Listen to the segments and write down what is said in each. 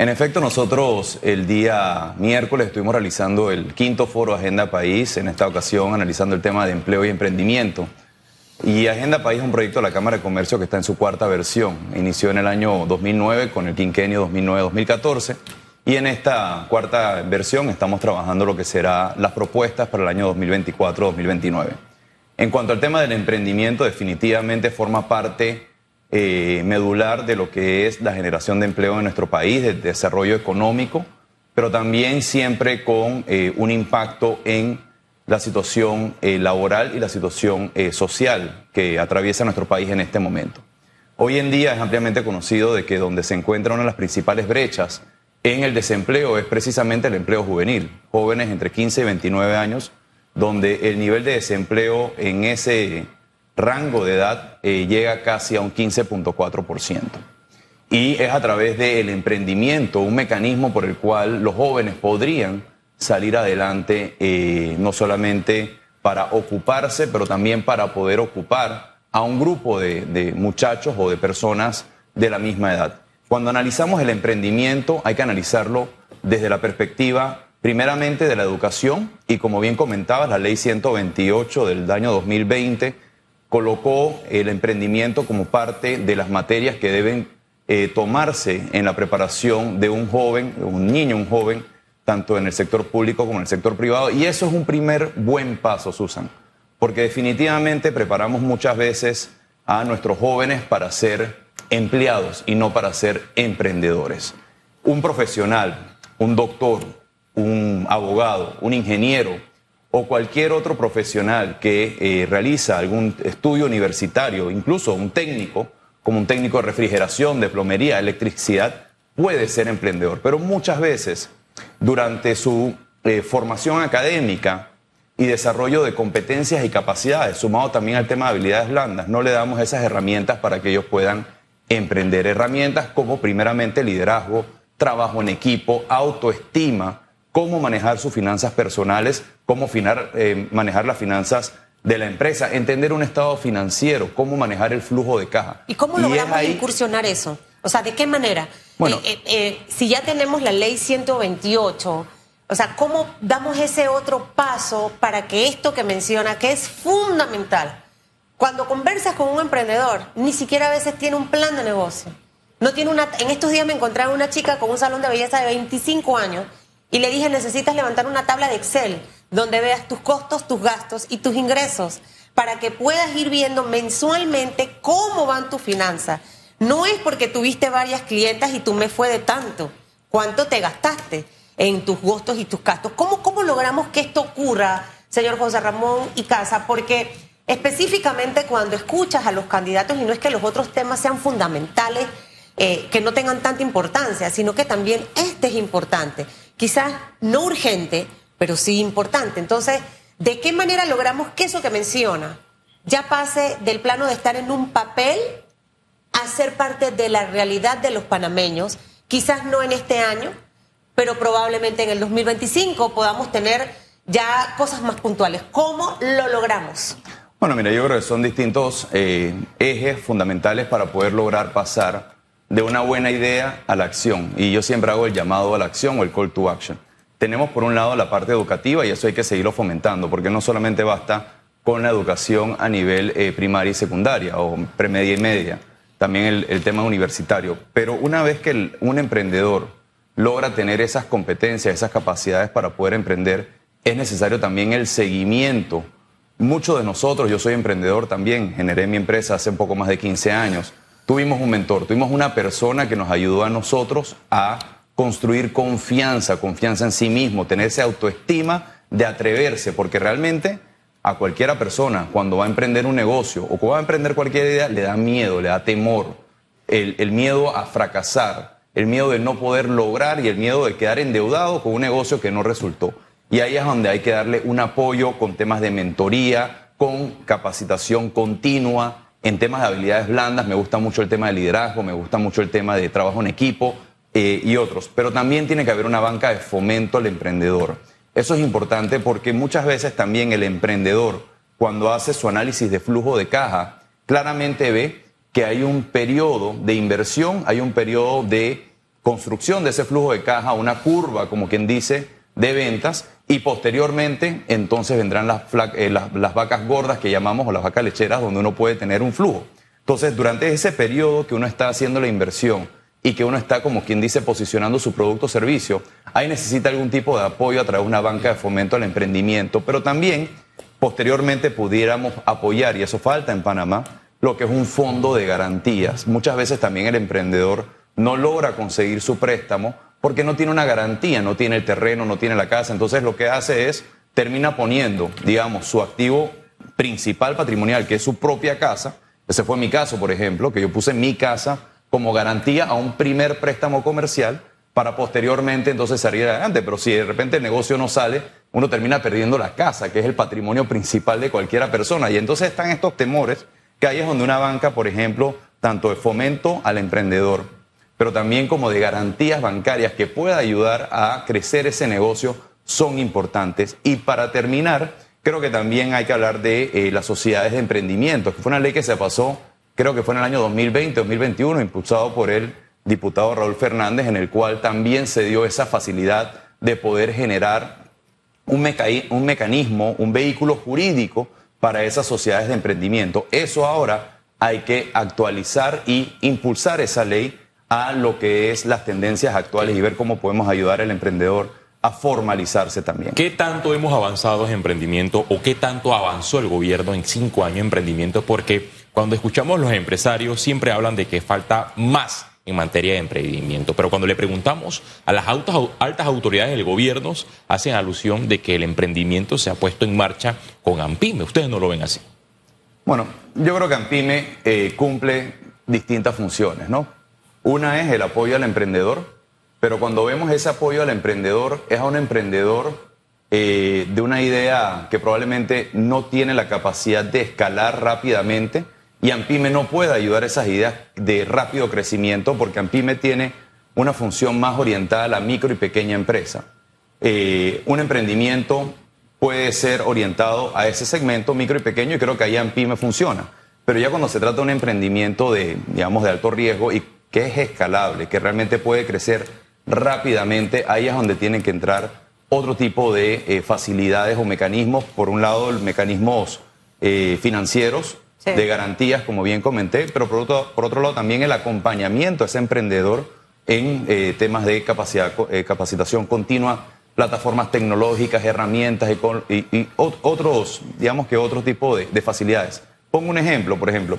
En efecto, nosotros el día miércoles estuvimos realizando el quinto foro Agenda País, en esta ocasión analizando el tema de empleo y emprendimiento. Y Agenda País es un proyecto de la Cámara de Comercio que está en su cuarta versión. Inició en el año 2009 con el quinquenio 2009-2014 y en esta cuarta versión estamos trabajando lo que será las propuestas para el año 2024-2029. En cuanto al tema del emprendimiento, definitivamente forma parte eh, medular de lo que es la generación de empleo en nuestro país, de desarrollo económico, pero también siempre con eh, un impacto en la situación eh, laboral y la situación social que atraviesa nuestro país en este momento. Hoy en día es ampliamente conocido de que donde se encuentra una de las principales brechas en el desempleo es precisamente el empleo juvenil, jóvenes entre 15 y 29 años, donde el nivel de desempleo en ese rango de edad eh, llega casi a un 15.4%. Y es a través del emprendimiento, un mecanismo por el cual los jóvenes podrían salir adelante, eh, no solamente para ocuparse, pero también para poder ocupar a un grupo de, de muchachos o de personas de la misma edad. Cuando analizamos el emprendimiento hay que analizarlo desde la perspectiva primeramente de la educación y como bien comentabas, la ley 128 del año 2020 colocó el emprendimiento como parte de las materias que deben eh, tomarse en la preparación de un joven, un niño, un joven, tanto en el sector público como en el sector privado. Y eso es un primer buen paso, Susan, porque definitivamente preparamos muchas veces a nuestros jóvenes para ser empleados y no para ser emprendedores. Un profesional, un doctor, un abogado, un ingeniero, o cualquier otro profesional que eh, realiza algún estudio universitario, incluso un técnico, como un técnico de refrigeración, de plomería, electricidad, puede ser emprendedor. Pero muchas veces, durante su eh, formación académica y desarrollo de competencias y capacidades, sumado también al tema de habilidades blandas, no le damos esas herramientas para que ellos puedan emprender. Herramientas como primeramente liderazgo, trabajo en equipo, autoestima, cómo manejar sus finanzas personales, cómo eh, manejar las finanzas de la empresa, entender un estado financiero, cómo manejar el flujo de caja. ¿Y cómo logramos incursionar eso? O sea, ¿de qué manera? Bueno, eh, eh, si ya tenemos la ley 128, o sea, ¿cómo damos ese otro paso para que esto que menciona, que es fundamental, cuando conversas con un emprendedor, ni siquiera a veces tiene un plan de negocio. No tiene una, en estos días me encontré una chica con un salón de belleza de 25 años y le dije, necesitas levantar una tabla de Excel donde veas tus costos, tus gastos y tus ingresos para que puedas ir viendo mensualmente cómo van tus finanzas. No es porque tuviste varias clientas y tú me fue de tanto. ¿Cuánto te gastaste en tus costos y tus gastos? ¿Cómo, cómo logramos que esto ocurra, señor José Ramón y Casa? Porque específicamente cuando escuchas a los candidatos, y no es que los otros temas sean fundamentales, eh, que no tengan tanta importancia, sino que también este es importante quizás no urgente, pero sí importante. Entonces, ¿de qué manera logramos que eso que menciona ya pase del plano de estar en un papel a ser parte de la realidad de los panameños? Quizás no en este año, pero probablemente en el 2025 podamos tener ya cosas más puntuales. ¿Cómo lo logramos? Bueno, mira, yo creo que son distintos eh, ejes fundamentales para poder lograr pasar de una buena idea a la acción. Y yo siempre hago el llamado a la acción o el call to action. Tenemos por un lado la parte educativa y eso hay que seguirlo fomentando, porque no solamente basta con la educación a nivel eh, primaria y secundaria o premedia y media, también el, tema universitario. Pero una vez que un emprendedor logra tener esas competencias, esas capacidades para poder emprender, es necesario también el seguimiento. Muchos de nosotros, yo soy emprendedor también, generé mi empresa hace un poco más de 15 años tuvimos un mentor, tuvimos una persona que nos ayudó a nosotros a construir confianza, confianza en sí mismo, tener esa autoestima de atreverse, porque realmente a cualquiera persona cuando va a emprender un negocio o cuando va a emprender cualquier idea le da miedo, le da temor, el, el miedo a fracasar, el miedo de no poder lograr y el miedo de quedar endeudado con un negocio que no resultó. Y ahí es donde hay que darle un apoyo con temas de mentoría, con capacitación continua, en temas de habilidades blandas, me gusta mucho el tema de liderazgo, me gusta mucho el tema de trabajo en equipo eh, y otros. Pero también tiene que haber una banca de fomento al emprendedor. Eso es importante porque muchas veces también el emprendedor, cuando hace su análisis de flujo de caja, claramente ve que hay un periodo de inversión, hay un periodo de construcción de ese flujo de caja, una curva, como quien dice, de ventas y posteriormente entonces vendrán las, eh, las, vacas gordas que llamamos o las vacas lecheras donde uno puede tener un flujo. Entonces, durante ese periodo que uno está haciendo la inversión y que uno está, como quien dice, posicionando su producto o servicio, ahí necesita algún tipo de apoyo a través de una banca de fomento al emprendimiento, pero también posteriormente pudiéramos apoyar, y eso falta en Panamá, lo que es un fondo de garantías. Muchas veces también el emprendedor no logra conseguir su préstamo porque no tiene una garantía, no tiene el terreno, no tiene la casa. Entonces lo que hace es, termina poniendo, digamos, su activo principal patrimonial, que es su propia casa. Ese fue mi caso, por ejemplo, que yo puse mi casa como garantía a un primer préstamo comercial para posteriormente entonces salir adelante. Pero si de repente el negocio no sale, uno termina perdiendo la casa, que es el patrimonio principal de cualquiera persona. Y entonces están estos temores que ahí es donde una banca, por ejemplo, tanto de fomento al emprendedor, pero también como de garantías bancarias que pueda ayudar a crecer ese negocio son importantes. Y para terminar, creo que también hay que hablar de eh, las sociedades de emprendimiento, que fue una ley que se pasó, creo que fue en el año 2020-2021, impulsado por el diputado Raúl Fernández, en el cual también se dio esa facilidad de poder generar un, un mecanismo, un vehículo jurídico para esas sociedades de emprendimiento. Eso ahora hay que actualizar y impulsar esa ley a lo que es las tendencias actuales y ver cómo podemos ayudar al emprendedor a formalizarse también. ¿Qué tanto hemos avanzado en emprendimiento o qué tanto avanzó el gobierno en cinco años en emprendimiento? Porque cuando escuchamos los empresarios siempre hablan de que falta más en materia de emprendimiento, pero cuando le preguntamos a las altas, altas autoridades del gobierno, hacen alusión de que el emprendimiento se ha puesto en marcha con AMPIME. ¿Ustedes no lo ven así? Bueno, yo creo que AMPIME eh, cumple distintas funciones, ¿no? Una es el apoyo al emprendedor, pero cuando vemos ese apoyo al emprendedor, es a un emprendedor eh, de una idea que probablemente no tiene la capacidad de escalar rápidamente y Ampime no puede ayudar a esas ideas de rápido crecimiento porque Ampime tiene una función más orientada a la micro y pequeña empresa. Eh, un emprendimiento puede ser orientado a ese segmento micro y pequeño y creo que ahí Ampime funciona. Pero ya cuando se trata de un emprendimiento de, digamos, de alto riesgo y que es escalable, que realmente puede crecer rápidamente, ahí es donde tienen que entrar otro tipo de eh, facilidades o mecanismos. Por un lado, mecanismos eh, financieros, de garantías, como bien comenté, pero por otro, por otro lado también el acompañamiento a ese emprendedor en eh, temas de capacidad, capacitación continua, plataformas tecnológicas, herramientas y, otros, digamos que otro tipo de, de facilidades. Pongo un ejemplo, por ejemplo.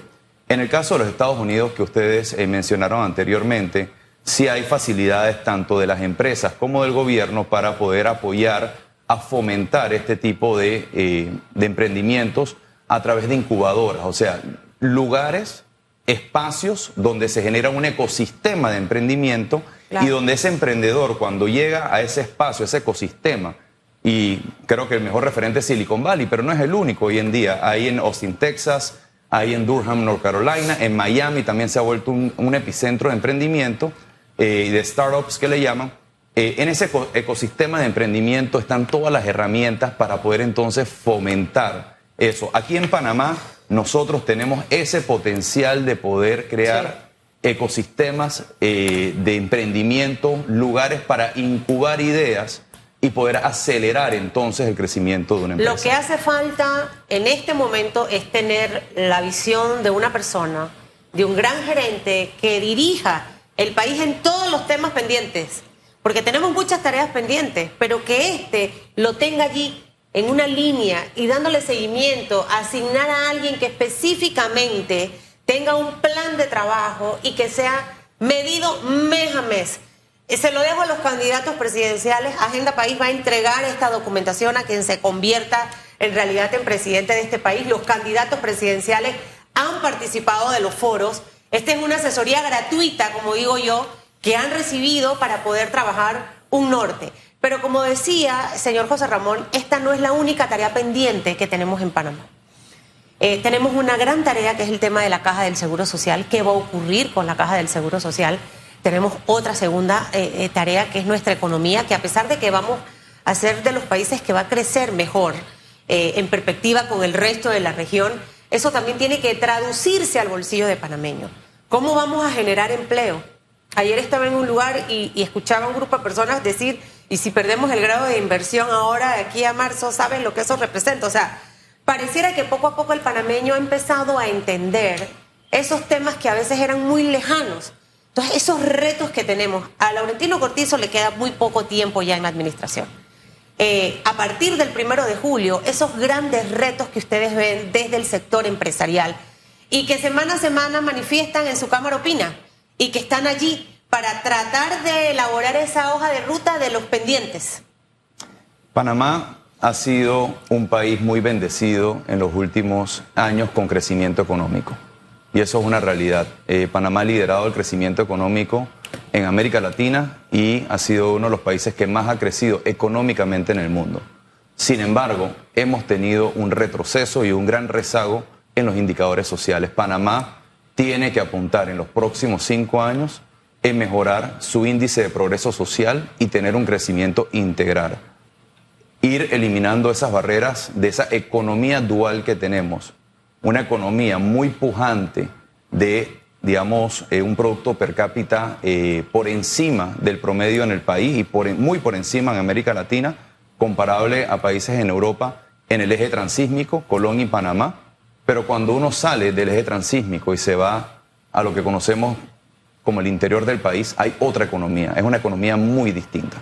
En el caso de los Estados Unidos que ustedes eh, mencionaron anteriormente, sí hay facilidades tanto de las empresas como del gobierno para poder apoyar a fomentar este tipo de, eh, emprendimientos a través de incubadoras, o sea, lugares, espacios donde se genera un ecosistema de emprendimiento y donde ese emprendedor cuando llega a ese espacio, ese ecosistema, y creo que el mejor referente es Silicon Valley, pero no es el único hoy en día, ahí en Austin, Texas, ahí en Durham, North Carolina. En Miami también se ha vuelto un, epicentro de emprendimiento eh, y de startups que le llaman. Eh, en ese ecosistema de emprendimiento están todas las herramientas para poder entonces fomentar eso. Aquí en Panamá nosotros tenemos ese potencial de poder crear ecosistemas eh, de emprendimiento, lugares para incubar ideas y poder acelerar entonces el crecimiento de una empresa. Lo que hace falta en este momento es tener la visión de una persona, de un gran gerente que dirija el país en todos los temas pendientes, porque tenemos muchas tareas pendientes, pero que éste lo tenga allí en una línea y dándole seguimiento, asignar a alguien que específicamente tenga un plan de trabajo y que sea medido mes a mes se lo dejo a los candidatos presidenciales. Agenda País va a entregar esta documentación a quien se convierta en realidad en presidente de este país. Los candidatos presidenciales han participado de los foros. Esta es una asesoría gratuita, como digo yo, que han recibido para poder trabajar un norte. Pero como decía señor José Ramón, esta no es la única tarea pendiente que tenemos en Panamá. Eh, tenemos una gran tarea que es el tema de la caja del Seguro Social. ¿Qué va a ocurrir con la caja del Seguro Social? Tenemos otra segunda eh, eh, tarea que es nuestra economía, que a pesar de que vamos a ser de los países que va a crecer mejor eh, en perspectiva con el resto de la región, eso también tiene que traducirse al bolsillo de panameño. ¿Cómo vamos a generar empleo? Ayer estaba en un lugar y, escuchaba a un grupo de personas decir, y si perdemos el grado de inversión ahora aquí a marzo, ¿saben lo que eso representa? O sea, pareciera que poco a poco el panameño ha empezado a entender esos temas que a veces eran muy lejanos. Entonces, esos retos que tenemos, a Laurentino Cortizo le queda muy poco tiempo ya en la administración. Eh, a partir del primero de julio, esos grandes retos que ustedes ven desde el sector empresarial y que semana a semana manifiestan en su Cámara Opina y que están allí para tratar de elaborar esa hoja de ruta de los pendientes? Panamá ha sido un país muy bendecido en los últimos años con crecimiento económico. Y eso es una realidad. Eh, Panamá ha liderado el crecimiento económico en América Latina y ha sido uno de los países que más ha crecido económicamente en el mundo. Sin embargo, hemos tenido un retroceso y un gran rezago en los indicadores sociales. Panamá tiene que apuntar en los próximos cinco años en mejorar su índice de progreso social y tener un crecimiento integral. Ir eliminando esas barreras de esa economía dual que tenemos, una economía muy pujante de, digamos, eh, un producto per cápita eh, por encima del promedio en el país y muy por encima en América Latina, comparable a países en Europa en el eje transísmico, Colón y Panamá pero cuando uno sale del eje transísmico y se va a lo que conocemos como el interior del país, hay otra economía, es una economía muy distinta.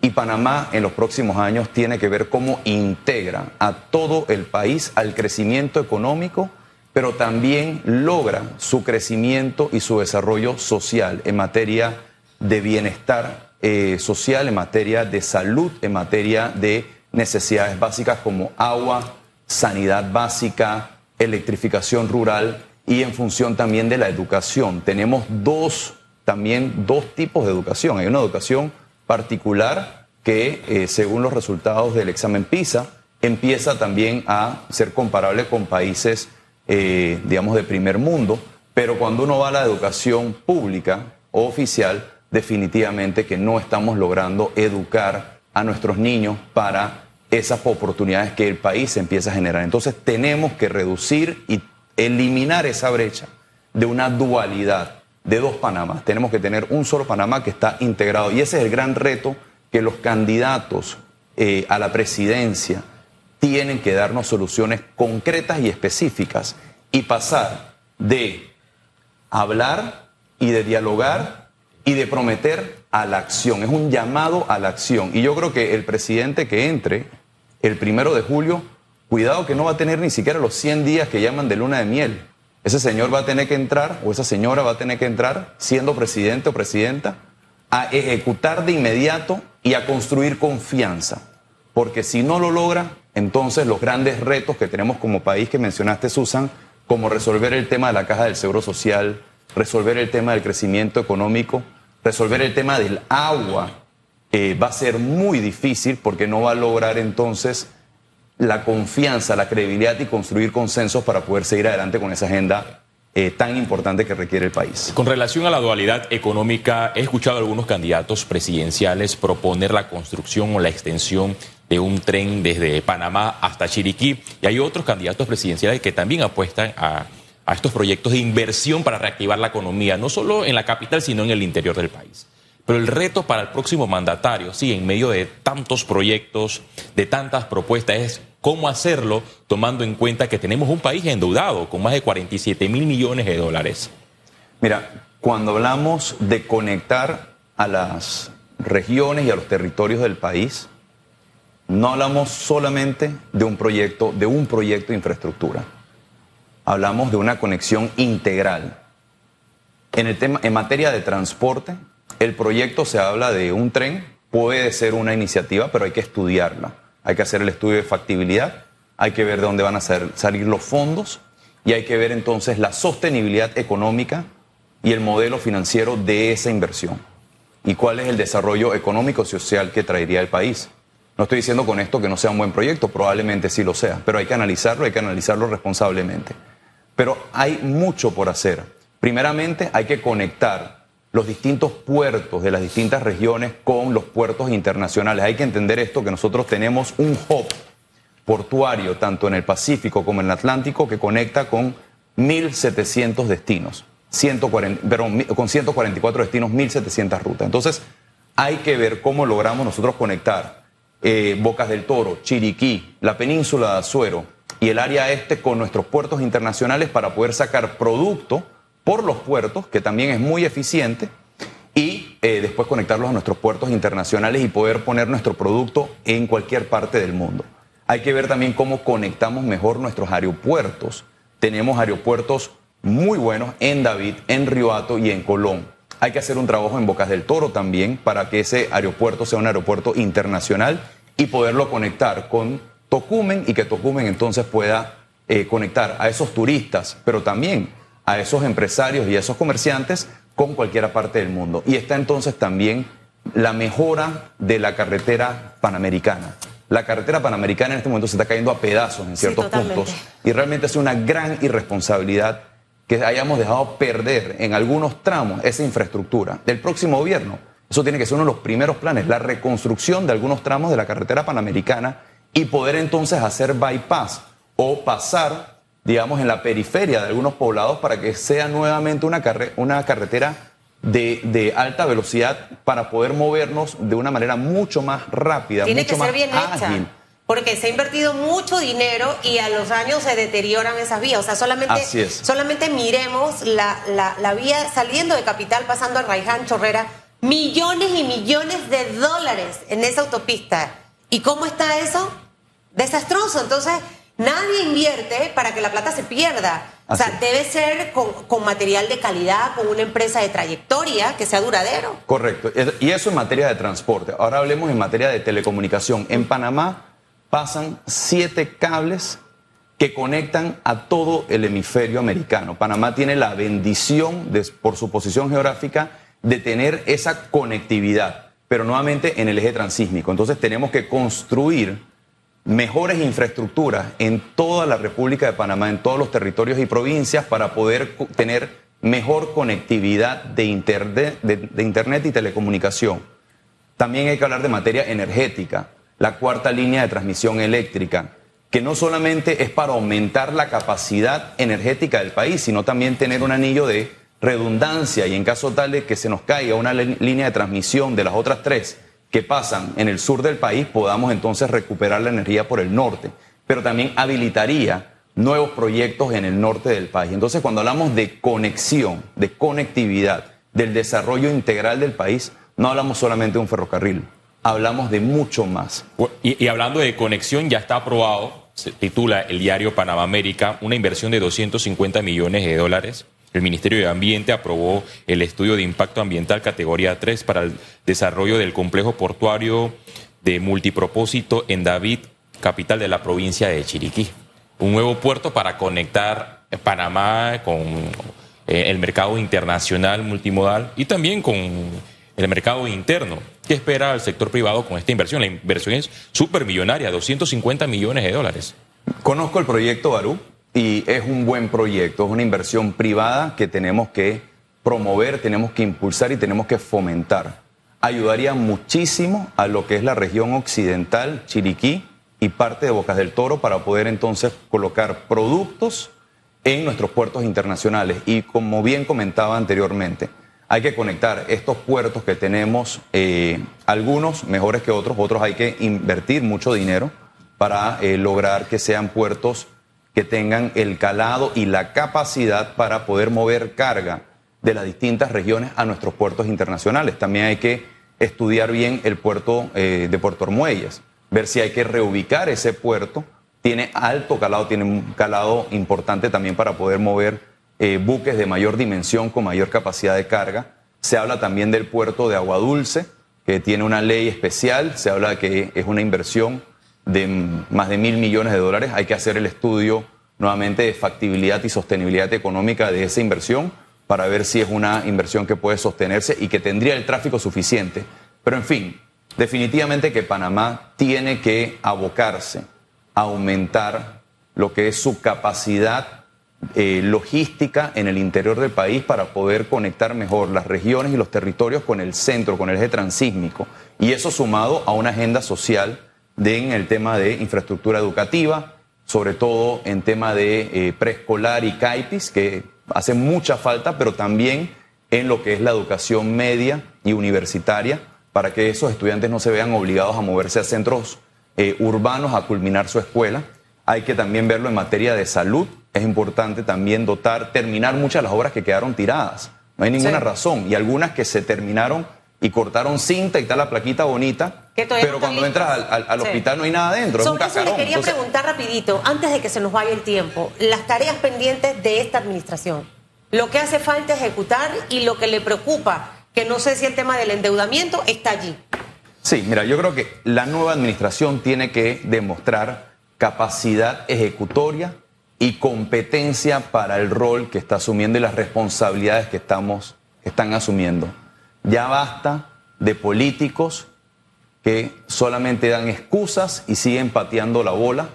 Y Panamá en los próximos años tiene que ver cómo integra a todo el país al crecimiento económico, pero también logra su crecimiento y su desarrollo social en materia de bienestar eh, social, en materia de salud, en materia de necesidades básicas como agua, sanidad básica, electrificación rural y en función también de la educación. Tenemos dos, también dos tipos de educación. Hay una educación particular que, eh, según los resultados del examen PISA, empieza también a ser comparable con países, eh, digamos, de primer mundo, pero cuando uno va a la educación pública o oficial, definitivamente que no estamos logrando educar a nuestros niños para esas oportunidades que el país empieza a generar. Entonces tenemos que reducir y eliminar esa brecha de una dualidad de dos Panamas. Tenemos que tener un solo Panamá que está integrado. Y ese es el gran reto que los candidatos eh, a la presidencia tienen que darnos soluciones concretas y específicas y pasar de hablar y de dialogar y de prometer a la acción. Es un llamado a la acción. Y yo creo que el presidente que entre el primero de julio, cuidado que no va a tener ni siquiera los 100 días que llaman de luna de miel. Ese señor va a tener que entrar, o esa señora va a tener que entrar, siendo presidente o presidenta, a ejecutar de inmediato y a construir confianza. Porque si no lo logra, entonces los grandes retos que tenemos como país que mencionaste, Susan, como resolver el tema de la caja del seguro social, resolver el tema del crecimiento económico, resolver el tema del agua, eh, va a ser muy difícil porque no va a lograr entonces la confianza, la credibilidad y construir consensos para poder seguir adelante con esa agenda eh, tan importante que requiere el país. Con relación a la dualidad económica, he escuchado a algunos candidatos presidenciales proponer la construcción o la extensión de un tren desde Panamá hasta Chiriquí y hay otros candidatos presidenciales que también apuestan a, a estos proyectos de inversión para reactivar la economía, no solo en la capital, sino en el interior del país. Pero el reto para el próximo mandatario, sí, en medio de tantos proyectos, de tantas propuestas, es cómo hacerlo tomando en cuenta que tenemos un país endeudado con más de 47 mil millones de dólares. Mira, cuando hablamos de conectar a las regiones y a los territorios del país, no hablamos solamente de un proyecto, de un proyecto de infraestructura. Hablamos de una conexión integral. En, el tema, en materia de transporte, el proyecto se habla de un tren, puede ser una iniciativa, pero hay que estudiarla. Hay que hacer el estudio de factibilidad, hay que ver de dónde van a salir los fondos y hay que ver entonces la sostenibilidad económica y el modelo financiero de esa inversión. Y cuál es el desarrollo económico y social que traería el país. No estoy diciendo con esto que no sea un buen proyecto, probablemente sí lo sea, pero hay que analizarlo, hay que analizarlo responsablemente. Pero hay mucho por hacer. Primeramente, hay que conectar los distintos puertos de las distintas regiones con los puertos internacionales. Hay que entender esto, que nosotros tenemos un hub portuario, tanto en el Pacífico como en el Atlántico, que conecta con 1.700 destinos. 140, perdón, con 144 destinos, 1.700 rutas. Entonces, hay que ver cómo logramos nosotros conectar eh, Bocas del Toro, Chiriquí, la península de Azuero y el área este con nuestros puertos internacionales para poder sacar producto por los puertos, que también es muy eficiente, y eh, después conectarlos a nuestros puertos internacionales y poder poner nuestro producto en cualquier parte del mundo. Hay que ver también cómo conectamos mejor nuestros aeropuertos. Tenemos aeropuertos muy buenos en David, en Riohato y en Colón. Hay que hacer un trabajo en Bocas del Toro también para que ese aeropuerto sea un aeropuerto internacional y poderlo conectar con Tocumen y que Tocumen entonces pueda eh, conectar a esos turistas, pero también a esos empresarios y a esos comerciantes con cualquier parte del mundo. Y está entonces también la mejora de la carretera panamericana. La carretera panamericana en este momento se está cayendo a pedazos en ciertos puntos y realmente es una gran irresponsabilidad que hayamos dejado perder en algunos tramos esa infraestructura. Del próximo gobierno, eso tiene que ser uno de los primeros planes, la reconstrucción de algunos tramos de la carretera panamericana y poder entonces hacer bypass o pasar, digamos, en la periferia de algunos poblados para que sea nuevamente una, una carretera de, alta velocidad para poder movernos de una manera mucho más rápida, Tiene mucho que ser más bien ágil. Hecha porque se ha invertido mucho dinero y a los años se deterioran esas vías. O sea, solamente, solamente miremos la, la, vía saliendo de Capital, pasando a Raiján, Chorrera, millones y millones de dólares en esa autopista. ¿Y cómo está eso? Desastroso. Entonces, nadie invierte para que la plata se pierda. o sea, debe ser con, con, material de calidad, con una empresa de trayectoria que sea duradero. Correcto. Y eso en materia de transporte. Ahora hablemos en materia de telecomunicación. En Panamá pasan siete cables que conectan a todo el hemisferio americano. Panamá tiene la bendición, por su posición geográfica, de tener esa conectividad, pero nuevamente en el eje transísmico. Entonces tenemos que construir mejores infraestructuras en toda la República de Panamá, en todos los territorios y provincias, para poder tener mejor conectividad de internet, y telecomunicación. También hay que hablar de materia energética la cuarta línea de transmisión eléctrica, que no solamente es para aumentar la capacidad energética del país, sino también tener un anillo de redundancia y en caso tal de que se nos caiga una línea de transmisión de las otras tres que pasan en el sur del país, podamos entonces recuperar la energía por el norte. Pero también habilitaría nuevos proyectos en el norte del país. Entonces, cuando hablamos de conexión, de conectividad, del desarrollo integral del país, no hablamos solamente de un ferrocarril, hablamos de mucho más. Y, hablando de conexión, ya está aprobado, se titula el diario Panamá América, una inversión de 250 millones de dólares. El Ministerio de Ambiente aprobó el estudio de impacto ambiental categoría 3 para el desarrollo del complejo portuario de multipropósito en David, capital de la provincia de Chiriquí. Un nuevo puerto para conectar Panamá con eh, el mercado internacional multimodal y también con el mercado interno. ¿Qué espera el sector privado con esta inversión? La inversión es súper millonaria, 250 millones de dólares. Conozco el proyecto Barú y es un buen proyecto, es una inversión privada que tenemos que promover, tenemos que impulsar y tenemos que fomentar. Ayudaría muchísimo a lo que es la región occidental, Chiriquí y parte de Bocas del Toro para poder entonces colocar productos en nuestros puertos internacionales. Y como bien comentaba anteriormente, hay que conectar estos puertos que tenemos, eh, algunos mejores que otros, otros hay que invertir mucho dinero para eh, lograr que sean puertos que tengan el calado y la capacidad para poder mover carga de las distintas regiones a nuestros puertos internacionales. También hay que estudiar bien el puerto eh, de Puerto Ormuelles, ver si hay que reubicar ese puerto. Tiene alto calado, tiene un calado importante también para poder mover eh, buques de mayor dimensión con mayor capacidad de carga. Se habla también del puerto de Agua Dulce, que tiene una ley especial. Se habla de que es una inversión de más de mil millones de dólares. Hay que hacer el estudio nuevamente de factibilidad y sostenibilidad económica de esa inversión para ver si es una inversión que puede sostenerse y que tendría el tráfico suficiente. Pero en fin, definitivamente que Panamá tiene que abocarse a aumentar lo que es su capacidad eh, logística en el interior del país para poder conectar mejor las regiones y los territorios con el centro, con el eje transísmico. Y eso sumado a una agenda social de, en el tema de infraestructura educativa, sobre todo en tema de eh, preescolar y CAIPIS, que hace mucha falta, pero también en lo que es la educación media y universitaria, para que esos estudiantes no se vean obligados a moverse a centros eh, urbanos a culminar su escuela. Hay que también verlo en materia de salud. Es importante también dotar, terminar muchas de las obras que quedaron tiradas. No hay ninguna razón. Y algunas que se terminaron y cortaron cinta y está la plaquita bonita. pero cuando entras al, hospital no hay nada dentro. Sobre es un eso le quería preguntar rapidito, antes de que se nos vaya el tiempo, las tareas pendientes de esta administración. Lo que hace falta ejecutar y lo que le preocupa, que no sé si el tema del endeudamiento está allí. Sí, mira, yo creo que la nueva administración tiene que demostrar capacidad ejecutoria y competencia para el rol que está asumiendo y las responsabilidades que estamos están asumiendo. Ya basta de políticos que solamente dan excusas y siguen pateando la bola.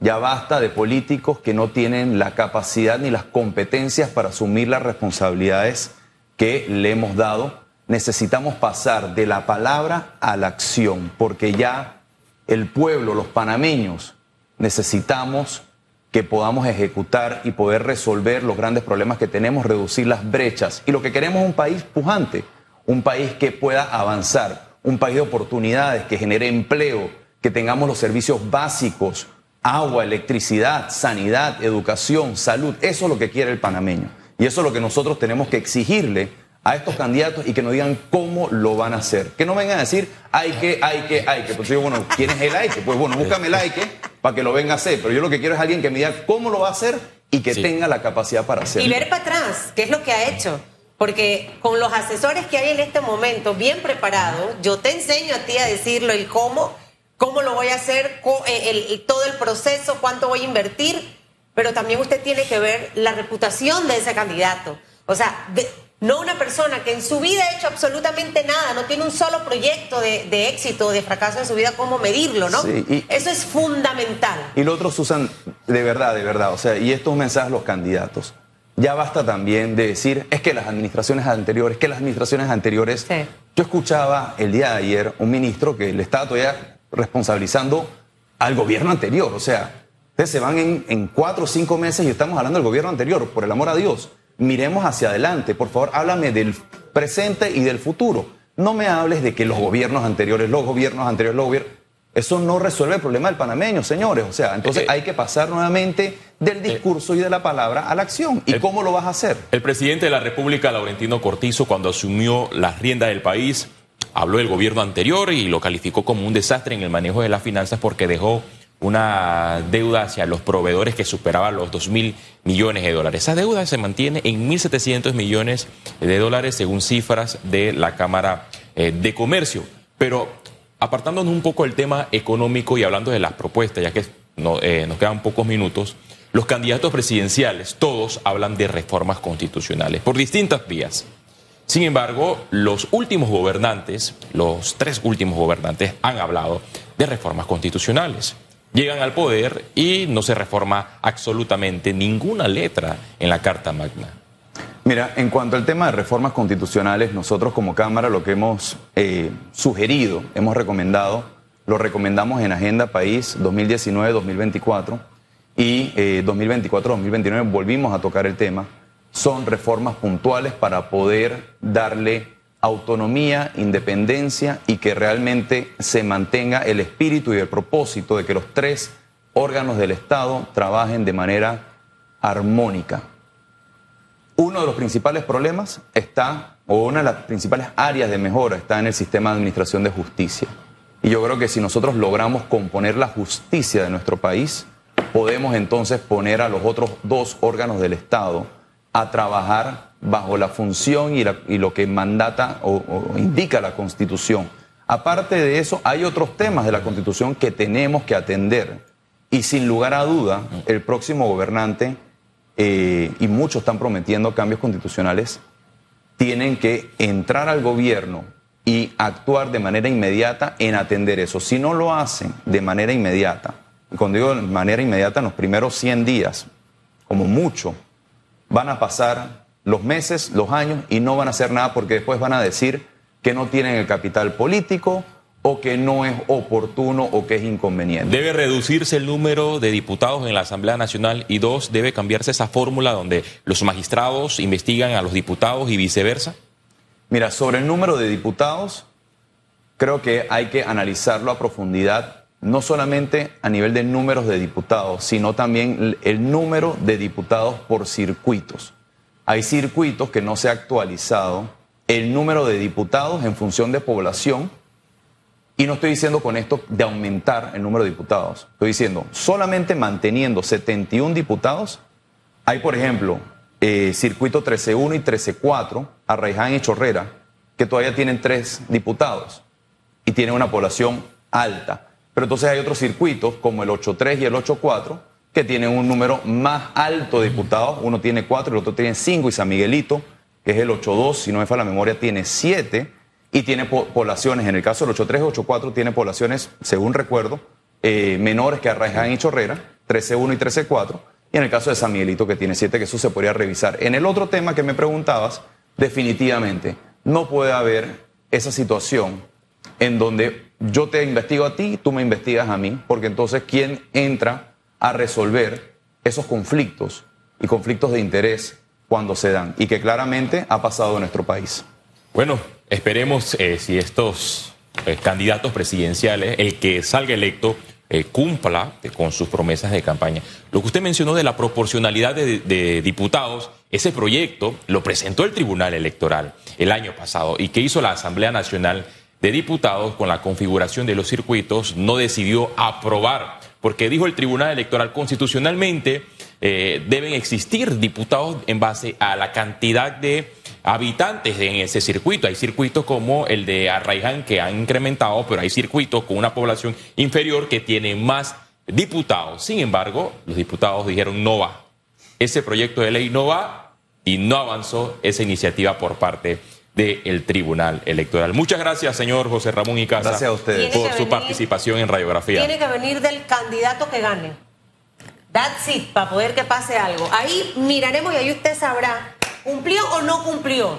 Ya basta de políticos que no tienen la capacidad ni las competencias para asumir las responsabilidades que le hemos dado. Necesitamos pasar de la palabra a la acción, porque ya el pueblo, los panameños, necesitamos que podamos ejecutar y poder resolver los grandes problemas que tenemos, reducir las brechas. Y lo que queremos es un país pujante un país que pueda avanzar, un país de oportunidades, que genere empleo, que tengamos los servicios básicos, agua, electricidad, sanidad, educación, salud. Eso es lo que quiere el panameño. Y eso es lo que nosotros tenemos que exigirle a estos candidatos y que nos digan cómo lo van a hacer. Que no vengan a decir, hay que, hay que, hay que. Pues yo, bueno, ¿quién es el hay que? Pues bueno, búscame el hay que para que lo venga a hacer. Pero yo lo que quiero es alguien que me diga cómo lo va a hacer y que tenga la capacidad para hacerlo. Y ver para atrás, ¿qué es lo que ha hecho? Porque con los asesores que hay en este momento, bien preparados, yo te enseño a ti a decirlo, el cómo, cómo lo voy a hacer, eh, todo el proceso, cuánto voy a invertir, pero también usted tiene que ver la reputación de ese candidato. O sea, no una persona que en su vida ha hecho absolutamente nada, no tiene un solo proyecto de, de éxito, de fracaso en su vida, cómo medirlo, ¿no? Sí, Eso es fundamental. Y lo otro, Susan, de verdad, de verdad, o sea, y estos mensajes los candidatos ya basta también de decir, es que las administraciones anteriores, que las administraciones anteriores... Yo escuchaba el día de ayer un ministro que le estaba todavía responsabilizando al gobierno anterior. O sea, ustedes se van en, en cuatro o cinco meses y estamos hablando del gobierno anterior, por el amor a Dios. Miremos hacia adelante, por favor, háblame del presente y del futuro. No me hables de que los gobiernos anteriores, los gobiernos anteriores, los gobiernos... Eso no resuelve el problema del panameño, señores. O sea, entonces hay que pasar nuevamente del discurso y de la palabra a la acción. ¿Y cómo lo vas a hacer? El presidente de la República, Laurentino Cortizo, cuando asumió las riendas del país, habló del gobierno anterior y lo calificó como un desastre en el manejo de las finanzas porque dejó una deuda hacia los proveedores que superaba los 2 mil millones de dólares. Esa deuda se mantiene en 1.700 millones de dólares según cifras de la Cámara eh, de Comercio. Pero apartándonos un poco del tema económico y hablando de las propuestas, ya que eh, nos quedan pocos minutos, los candidatos presidenciales, todos hablan de reformas constitucionales por distintas vías. Sin embargo, los últimos gobernantes, los tres últimos gobernantes, han hablado de reformas constitucionales. Llegan al poder y no se reforma absolutamente ninguna letra en la Carta Magna. Mira, en cuanto al tema de reformas constitucionales, nosotros como Cámara lo que hemos eh, sugerido, hemos recomendado, lo recomendamos en Agenda País 2019-2024 y 2024-2029 eh, volvimos a tocar el tema, son reformas puntuales para poder darle autonomía, independencia y que realmente se mantenga el espíritu y el propósito de que los tres órganos del Estado trabajen de manera armónica. Uno de los principales problemas está, o una de las principales áreas de mejora está en el sistema de administración de justicia. Y yo creo que si nosotros logramos componer la justicia de nuestro país, podemos entonces poner a los otros dos órganos del Estado a trabajar bajo la función y, lo que mandata o, o indica la Constitución. Aparte de eso, hay otros temas de la Constitución que tenemos que atender. Y sin lugar a duda, el próximo gobernante eh, y muchos están prometiendo cambios constitucionales, tienen que entrar al gobierno y actuar de manera inmediata en atender eso. Si no lo hacen de manera inmediata, cuando digo de manera inmediata, en los primeros 100 días, como mucho, van a pasar los meses, los años y no van a hacer nada porque después van a decir que no tienen el capital político o que no es oportuno o que es inconveniente. ¿Debe reducirse el número de diputados en la Asamblea Nacional? Y dos, ¿debe cambiarse esa fórmula donde los magistrados investigan a los diputados y viceversa? Mira, sobre el número de diputados, creo que hay que analizarlo a profundidad, no solamente a nivel de números de diputados, sino también el número de diputados por circuitos. Hay circuitos que no se ha actualizado el número de diputados en función de población y no estoy diciendo con esto de aumentar el número de diputados. Estoy diciendo, solamente manteniendo 71 diputados, hay, por ejemplo, eh, circuito 13.1 y 13.4, Arraiján y Chorrera, que todavía tienen tres diputados y tienen una población alta. Pero entonces hay otros circuitos, como el 8.3 y el 8.4, que tienen un número más alto de diputados. Uno tiene cuatro, el otro tiene cinco, y San Miguelito, que es el 8.2, si no me falla la memoria, tiene siete y tiene poblaciones, en el caso del 83 84, tiene poblaciones, según recuerdo, eh, menores que Arraiján y Chorrera, 13.1 y 13.4, y en el caso de San Miguelito, que tiene 7, que eso se podría revisar. En el otro tema que me preguntabas, definitivamente, no puede haber esa situación en donde yo te investigo a ti, tú me investigas a mí, porque entonces, ¿quién entra a resolver esos conflictos y conflictos de interés cuando se dan? Y que claramente ha pasado en nuestro país. Bueno, esperemos eh, si estos eh, candidatos presidenciales, el que salga electo, eh, cumpla con sus promesas de campaña. Lo que usted mencionó de la proporcionalidad de, diputados, ese proyecto lo presentó el Tribunal Electoral el año pasado y que hizo la Asamblea Nacional de Diputados con la configuración de los circuitos no decidió aprobar, porque dijo el Tribunal Electoral constitucionalmente deben existir diputados en base a la cantidad de habitantes en ese circuito. Hay circuitos como el de Arraiján que han incrementado, pero hay circuitos con una población inferior que tienen más diputados. Sin embargo, los diputados dijeron no va. Ese proyecto de ley no va y no avanzó esa iniciativa por parte del Tribunal Electoral. Muchas gracias, señor José Ramón Icaza, gracias a ustedes. por su participación en Radiografía. Tiene que venir del candidato que gane. That's it, para poder que pase algo. Ahí miraremos y ahí usted sabrá ¿Cumplió o no cumplió?